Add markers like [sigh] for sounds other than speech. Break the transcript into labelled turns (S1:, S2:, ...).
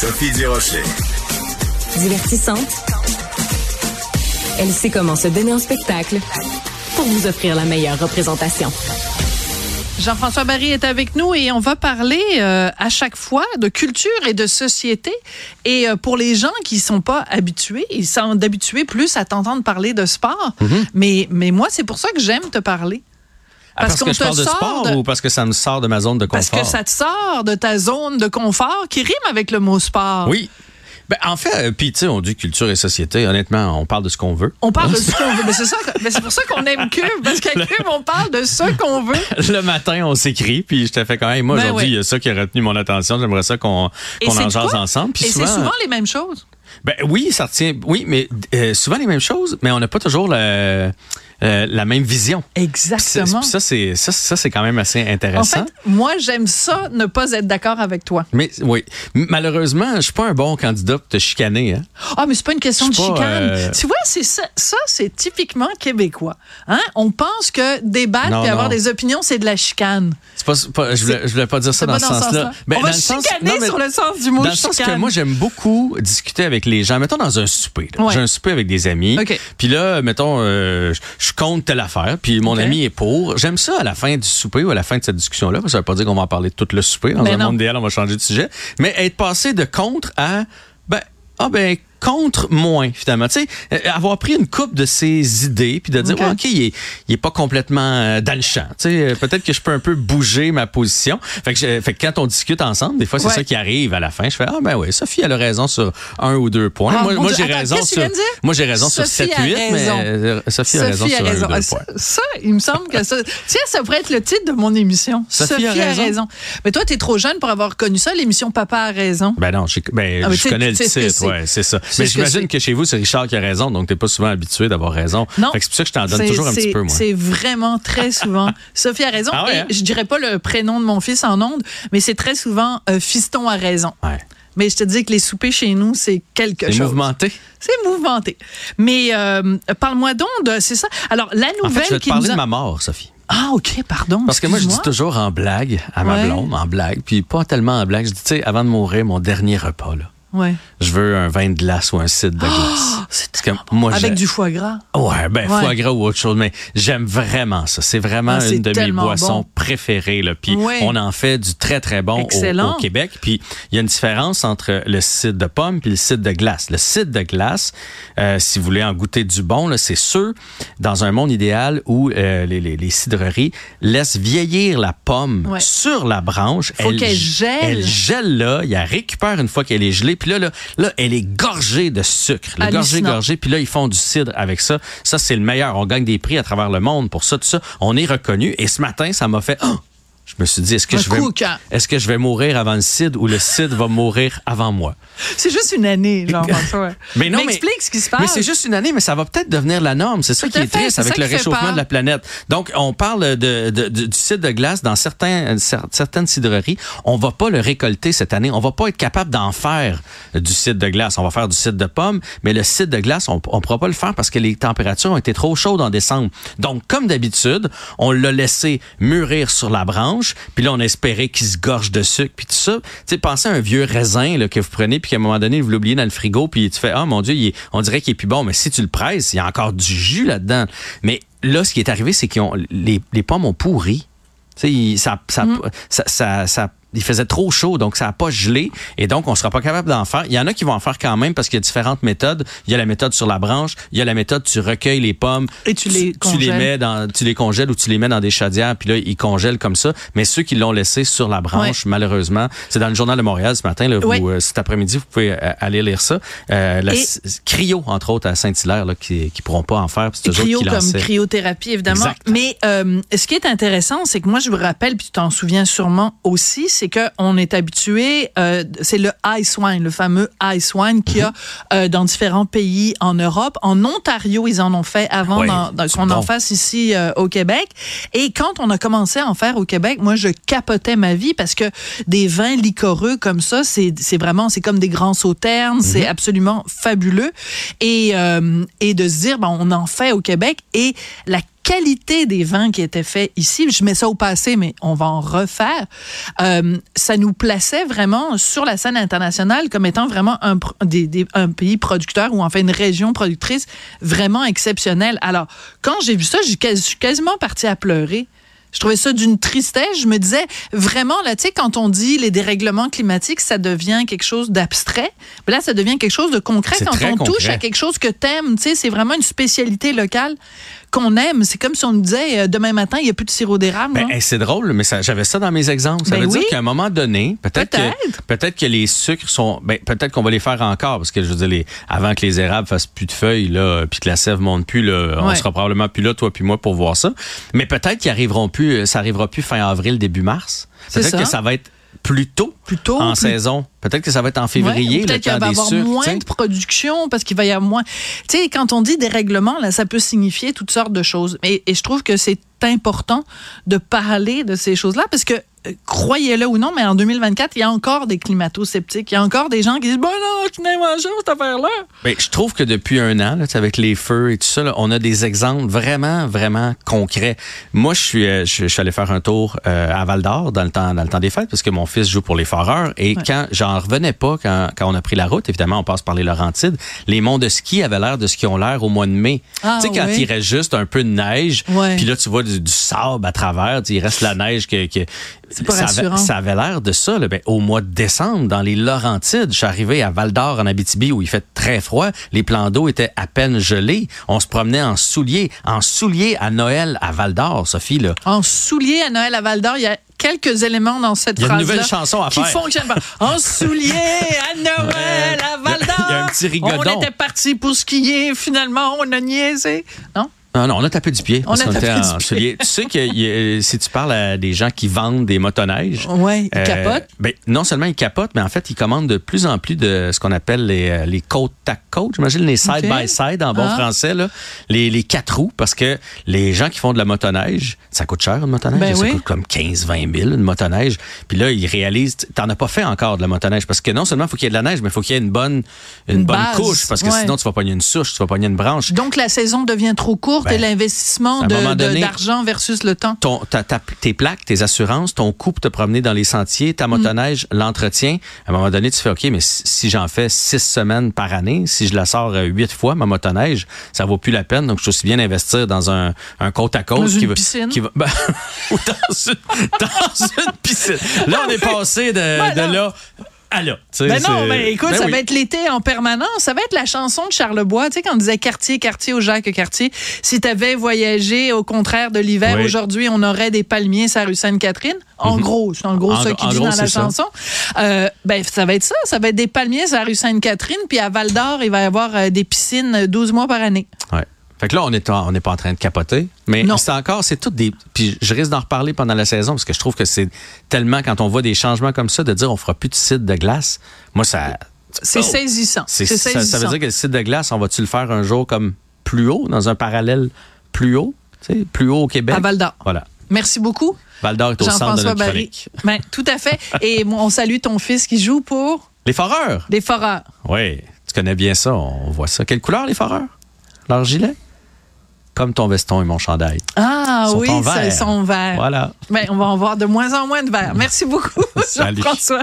S1: Sophie Durocher.
S2: Divertissante. Elle sait comment se donner en spectacle pour vous offrir la meilleure représentation.
S3: Jean-François Barry est avec nous et on va parler euh, à chaque fois de culture et de société. Et euh, pour les gens qui sont pas habitués, ils sont d'habitués plus à t'entendre parler de sport. mais, mais moi, c'est pour ça que j'aime te parler.
S4: Ah, parce, que je parle de sport
S3: de-
S4: ou parce que ça me sort de ma zone de
S3: Parce
S4: confort?
S3: que ça te sort de ta zone de confort qui rime avec le mot sport.
S4: Oui. Ben, en fait, euh, puis tu sais, on dit culture et société. Honnêtement, on parle de ce qu'on veut.
S3: On parle de ce qu'on veut. Mais c'est ça que- mais c'est pour ça qu'on aime Cube. Parce qu'à [laughs] Cube, on parle de ce qu'on veut. [laughs]
S4: Le matin, on s'écrit, puis je te fais quand même. Moi,
S3: Ben
S4: aujourd'hui, il y a ça qui a retenu mon attention. J'aimerais ça qu'on en jase ensemble.
S3: Et c'est souvent les mêmes choses.
S4: Ben oui, ça retient. Oui, mais euh, souvent les mêmes choses, mais on n'a pas toujours le- euh, la même vision.
S3: Exactement.
S4: ça, c'est ça, ça, c'est quand même assez
S3: En
S4: intéressant.
S3: fait, moi, j'aime ça, ne pas être d'accord avec toi.
S4: mais oui, malheureusement, je suis pas un bon candidat pour te chicaner. Hein?
S3: Ah, mais c'est pas une question de
S4: pas,
S3: chicane.
S4: euh,
S3: Tu vois, c'est ça, ça c'est typiquement québécois. Hein? On pense que débattre et avoir des opinions, c'est de la chicane.
S4: Pas, je, voulais, je voulais pas dire ça dans
S3: pas
S4: ce
S3: dans ce
S4: sens-là. Ben,
S3: On va
S4: dans le sens- non, mais
S3: sur le sens du mot
S4: Dans le sens que moi, j'aime beaucoup discuter avec les gens. Mettons dans un souper.
S3: Ouais.
S4: J'ai un souper avec des amis. Puis là, mettons, euh, je- compte telle affaire. Puis mon ami est pour. J'aime ça à la fin du souper ou à la fin de cette discussion-là. Ça veut pas dire qu'on va en parler tout le souper. Dans
S3: Ben
S4: un
S3: non.
S4: monde idéal, on va changer de sujet. Mais être passé de contre à, ben, ah ben, contre moins finalement. Tu sais, euh, avoir pris une coupe de ses idées puis de dire
S3: OK.
S4: ouais, il est, il est pas complètement euh, dans le champ. Tu sais, euh, peut-être que je peux un peu bouger ma position. Fait que, je- fait que quand on discute ensemble, des fois c'est
S3: Ouais.
S4: ça qui arrive à la fin. Je fais ah ben oui, Sophie elle a raison sur un ou deux points.
S3: Ah,
S4: moi, j'ai raison
S3: tu
S4: sur moi j'ai raison sur
S3: Sophie
S4: 7
S3: a
S4: 8 mais
S3: raison.
S4: euh, Sophie, a raison sur un ou deux
S3: Ah,
S4: points.
S3: Ça, il me semble que ça. Tiens, ça pourrait être le titre de mon émission.
S4: Sophie a raison.
S3: Mais toi, tu es trop jeune pour avoir connu ça, l'émission Papa a raison.
S4: Ben non, je, ben,
S3: Ah,
S4: je
S3: tu
S4: connais
S3: tu
S4: le titre, ouais, c'est ça. Mais
S3: que
S4: j'imagine
S3: c'est.
S4: que, chez vous, c'est Richard qui a raison, donc t'es pas souvent habitué d'avoir raison.
S3: Non.
S4: C'est pour ça que je t'en donne
S3: C'est-
S4: toujours un petit
S3: c'est-
S4: peu, moi.
S3: C'est vraiment très souvent. [laughs] Sophie a raison.
S4: Ah ouais,
S3: et
S4: hein?
S3: je dirais pas le prénom de mon fils en ondes, mais c'est très souvent euh, Fiston a raison.
S4: Ouais.
S3: Mais je te dis que les soupers chez nous, c'est quelque
S4: C'est
S3: chose.
S4: mouvementé?
S3: C'est mouvementé. Mais euh, parle-moi donc de. C'est ça. Alors, la
S4: En
S3: nouvelle
S4: fait, je vais te
S3: qui
S4: parler
S3: nous a-
S4: de ma mort, Sophie.
S3: Ah, OK, pardon.
S4: Parce que moi, je dis toujours en blague à ma
S3: Ouais.
S4: blonde, en blague, puis pas tellement en blague. Je dis, tu sais, avant de mourir, mon dernier repas, là,
S3: Ouais.
S4: je veux un vin de glace ou un cidre de glace.
S3: C'est bon.
S4: moi,
S3: Avec du foie gras.
S4: Ouais, ben
S3: Ouais.
S4: foie gras ou autre chose, mais j'aime vraiment ça. C'est vraiment
S3: Ah,
S4: une de mes boissons
S3: bon.
S4: préférées. Là. Puis
S3: Ouais.
S4: on en fait du très très bon au, Québec. Puis il y a une différence entre le cidre de pomme puis le cidre de glace. Le cidre de glace, euh, si vous voulez en goûter du bon, c'est ceux dans un monde idéal où euh, les, les, les cidreries laissent vieillir la pomme
S3: Ouais.
S4: sur la branche.
S3: Faut qu'elle
S4: ge-
S3: gèle.
S4: Elle gèle là, il la récupère une fois qu'elle est gelée. Puis là, là, là, elle est gorgée de sucre. Le gorgée, gorgée. Puis là, ils font du cidre avec ça. Ça, c'est le meilleur. On gagne des prix à travers le monde pour ça, tout ça. On est reconnu. Et ce matin, ça m'a fait... Oh! Je me suis dit, est-ce que, je vais, que je mourir avant le cidre ou le cidre va mourir avant moi?
S3: C'est juste une année, Jean-François. [laughs]
S4: Mais non, mais-
S3: explique ce qui se passe.
S4: Mais c'est juste une année, mais ça va peut-être devenir la norme. C'est ça qui est
S3: fait,
S4: triste avec le réchauffement
S3: peur.
S4: de la planète. Donc, on parle de, de- de- du cidre de glace dans certains, cer- certaines cidreries. On va pas le récolter cette année. On va pas être capable d'en faire du cidre de glace. On va faire du cidre de pomme, mais le cidre de glace, on, on pourra pas le faire parce que les températures ont été trop chaudes en décembre. Donc, comme d'habitude, on l'a laissé mûrir sur la branche, puis là, on a espéré qu'il se gorge de sucre, puis tout ça. Tu sais, pensez à un vieux raisin là, que vous prenez, puis qu'à un moment donné, vous l'oubliez dans le frigo, puis tu fais, ah mon Dieu, il est- on dirait qu'il est plus bon. Mais si tu le presses, il y a encore du jus là-dedans. Mais là, ce qui est arrivé, c'est que les, les pommes ont pourri. Tu sais, il- ça, ça, ça, ça, ça- il faisait trop chaud, donc ça n'a pas gelé, et donc on sera pas capable d'en faire. Il y en a qui vont en faire quand même parce qu'il y a différentes méthodes. Il y a la méthode sur la branche, il y a la méthode tu recueilles les pommes,
S3: Et tu les
S4: tu les
S3: congèles.
S4: mets dans, tu les congèles ou tu les mets dans des chaudières, puis là ils congèlent comme ça. Mais ceux qui l'ont laissé sur la branche, malheureusement, c'est dans le journal de Montréal ce matin. Là,
S3: Ouais.
S4: euh, cet après-midi, vous pouvez euh, aller lire ça. Euh, la
S3: Et-
S4: c- Cryo entre autres à Saint-Hilaire là, qui qui pourront pas en faire. puis
S3: cryo comme
S4: lançaient.
S3: cryothérapie, évidemment.
S4: Exact.
S3: Mais euh, ce qui est intéressant, c'est que moi, je vous rappelle, puis tu t'en souviens sûrement aussi, c'est qu'on est habitué, euh, c'est le ice wine, le fameux ice wine qu'il y
S4: Mhm.
S3: a euh, dans différents pays en Europe. En Ontario, ils en ont fait avant
S4: c'est
S3: qu'on en fasse ici euh, au Québec. Et quand on a commencé à en faire au Québec, moi, je capotais ma vie parce que des vins liquoreux comme ça, c'est vraiment, c'est comme des grands sauternes, c'est
S4: Mhm.
S3: absolument fabuleux. Et, et de se dire, ben, on en fait au Québec et la qualité des vins qui étaient faits ici, je mets ça au passé, mais on va en refaire, euh, ça nous plaçait vraiment sur la scène internationale comme étant vraiment un, un pays producteur ou enfin une région productrice vraiment exceptionnelle. Alors, quand j'ai vu ça, je suis quasiment partie à pleurer. Je trouvais ça d'une tristesse. Je me disais, vraiment, là, tu sais, quand on dit les dérèglements climatiques, ça devient quelque chose d'abstrait. Mais là, ça devient quelque chose de concret quand on touche à quelque chose que t'aimes. Tu sais, c'est vraiment une spécialité locale qu'on aime. C'est comme si on nous disait euh, demain matin, il n'y a plus de sirop d'érable.
S4: Ben, c'est drôle, mais j'avais ça dans mes exemples. Ça ben veut dire qu'à un moment donné, peut-être que, peut que les sucres sont. Ben, peut-être qu'on va les faire encore, parce que je veux dire, les, avant que les érables fassent plus de feuilles, là, puis que la sève monte plus, là, on sera probablement plus là, toi puis moi, pour voir ça. Mais peut-être qu'ils arriveront plus, ça arrivera plus fin avril, début mars. Peut-être que ça va être plus tôt, en saison. Peut-être que ça va être en février.
S3: Peut-être qu'il va y avoir moins de production parce qu'il va y avoir moins. Tu sais, quand on dit dérèglement, là, ça peut signifier toutes sortes de choses. Et, et je trouve que c'est important de parler de ces choses-là parce que croyez-le ou non, mais en 2024, il y a encore des climato-sceptiques. Il y a encore des gens qui disent Bon, non, je n'ai pas cette affaire-là.
S4: Ben, je trouve que depuis un an, là, avec les feux et tout ça, on a des exemples vraiment, vraiment concrets. Moi, je suis, euh, je, suis allé faire un tour euh, à Val d'Or dans le temps, dans le temps des fêtes, parce que mon fils joue pour les Foreurs. Et quand j'en revenais pas, quand, quand, on a pris la route, évidemment, on passe par les Laurentides, les monts de ski avaient l'air de ce qu'ils ont l'air au mois de mai. Ah, tu sais, quand il reste juste un peu de neige, puis là, tu vois du, sable à travers, il reste la neige que, que
S3: ça
S4: Avait, ça avait l'air de ça. Ben, au mois de décembre, dans les Laurentides, je suis arrivé à Val d'Or, en Abitibi, où il fait très froid. Les plans d'eau étaient à peine gelés. On se promenait en souliers. En souliers à Noël à Val d'Or, Sophie. Là.
S3: En souliers à Noël à Val d'Or, il y a quelques éléments dans cette phrase-là.
S4: Il y a une nouvelle chanson à
S3: qui fonctionne pas. [laughs] En souliers à Noël à Val d'Or.
S4: Il y a un petit rigodon.
S3: On était parti pour skier. Finalement, on a niaisé. Non?
S4: Non, non, on a tapé du pied. On a tapé du pied. Tu sais que si tu parles à des gens qui vendent des motoneiges.
S3: Oui, ils euh, capotent.
S4: Ben, non seulement ils capotent, mais en fait, ils commandent de plus en plus de ce qu'on appelle les, euh, les côte à côte. J'imagine les side-by-side en bon ah. français, là. Les, les quatre roues, parce que les gens qui font de la motoneige, ça coûte cher une motoneige? Ben ça coûte comme 15-20 000 une motoneige. Puis là, ils réalisent, t'en as pas fait encore de la motoneige, parce que non seulement il faut qu'il y ait de la neige, mais il faut qu'il y ait une bonne, une, bonne couche, parce que sinon, tu vas pogner une souche, tu vas pogner une branche.
S3: Donc, la saison devient trop courte et ben, l'investissement d'argent versus le temps.
S4: Ton, tes plaques, tes assurances, ton coût pour te promener dans les sentiers, ta motoneige, mm. l'entretien. À un moment donné, tu fais OK, mais si j'en fais six semaines par année, si je la sors euh, huit fois, ma motoneige, ça vaut plus la peine. Donc, je suis aussi bien investir dans un, un côte à côte
S3: qui, va, qui va.
S4: Ben, [laughs] ou dans une, dans une piscine. Là, on est [laughs] passé de, de là ah
S3: ben non, mais écoute, ben ça va être l'été en permanence. Ça va être la chanson de Charlebois. Tu sais, quand on disait quartier, quartier au Jacques Cartier. Si tu avais voyagé au contraire de l'hiver, aujourd'hui, on aurait des palmiers sur la rue Sainte-Catherine. En mhm. gros, c'est en gros ça qui dit dans la chanson. Euh, ben, ça va être ça. Ça va être des palmiers sur la rue Sainte-Catherine. Puis à Val d'Or, il va y avoir euh, des piscines 12 mois par année.
S4: Ouais. Fait que là, on n'est on pas en train de capoter, mais c'est encore, c'est tout des. Puis je risque d'en reparler pendant la saison parce que je trouve que c'est tellement, quand on voit des changements comme ça, de dire on fera plus de site de glace, moi, ça.
S3: C'est saisissant.
S4: Ça, ça, veut dire que le site de glace, on va-tu le faire un jour comme plus haut, dans un parallèle plus haut, plus haut au Québec?
S3: À Val d'Or.
S4: Voilà.
S3: Merci beaucoup.
S4: Val d'Or est au centre de notre Barry.
S3: Ben, tout à fait. Et [laughs] on salue ton fils qui joue pour?
S4: Les Foreurs.
S3: Les Foreurs.
S4: Oui, tu connais bien ça, on voit ça. Quelle couleur, les Foreurs? Leur gilet? Comme ton veston et mon chandail.
S3: Ah oui, ils sont verts.
S4: Voilà.
S3: Ben, on va en voir de moins en moins de verts. Merci beaucoup, [laughs] Jean-François.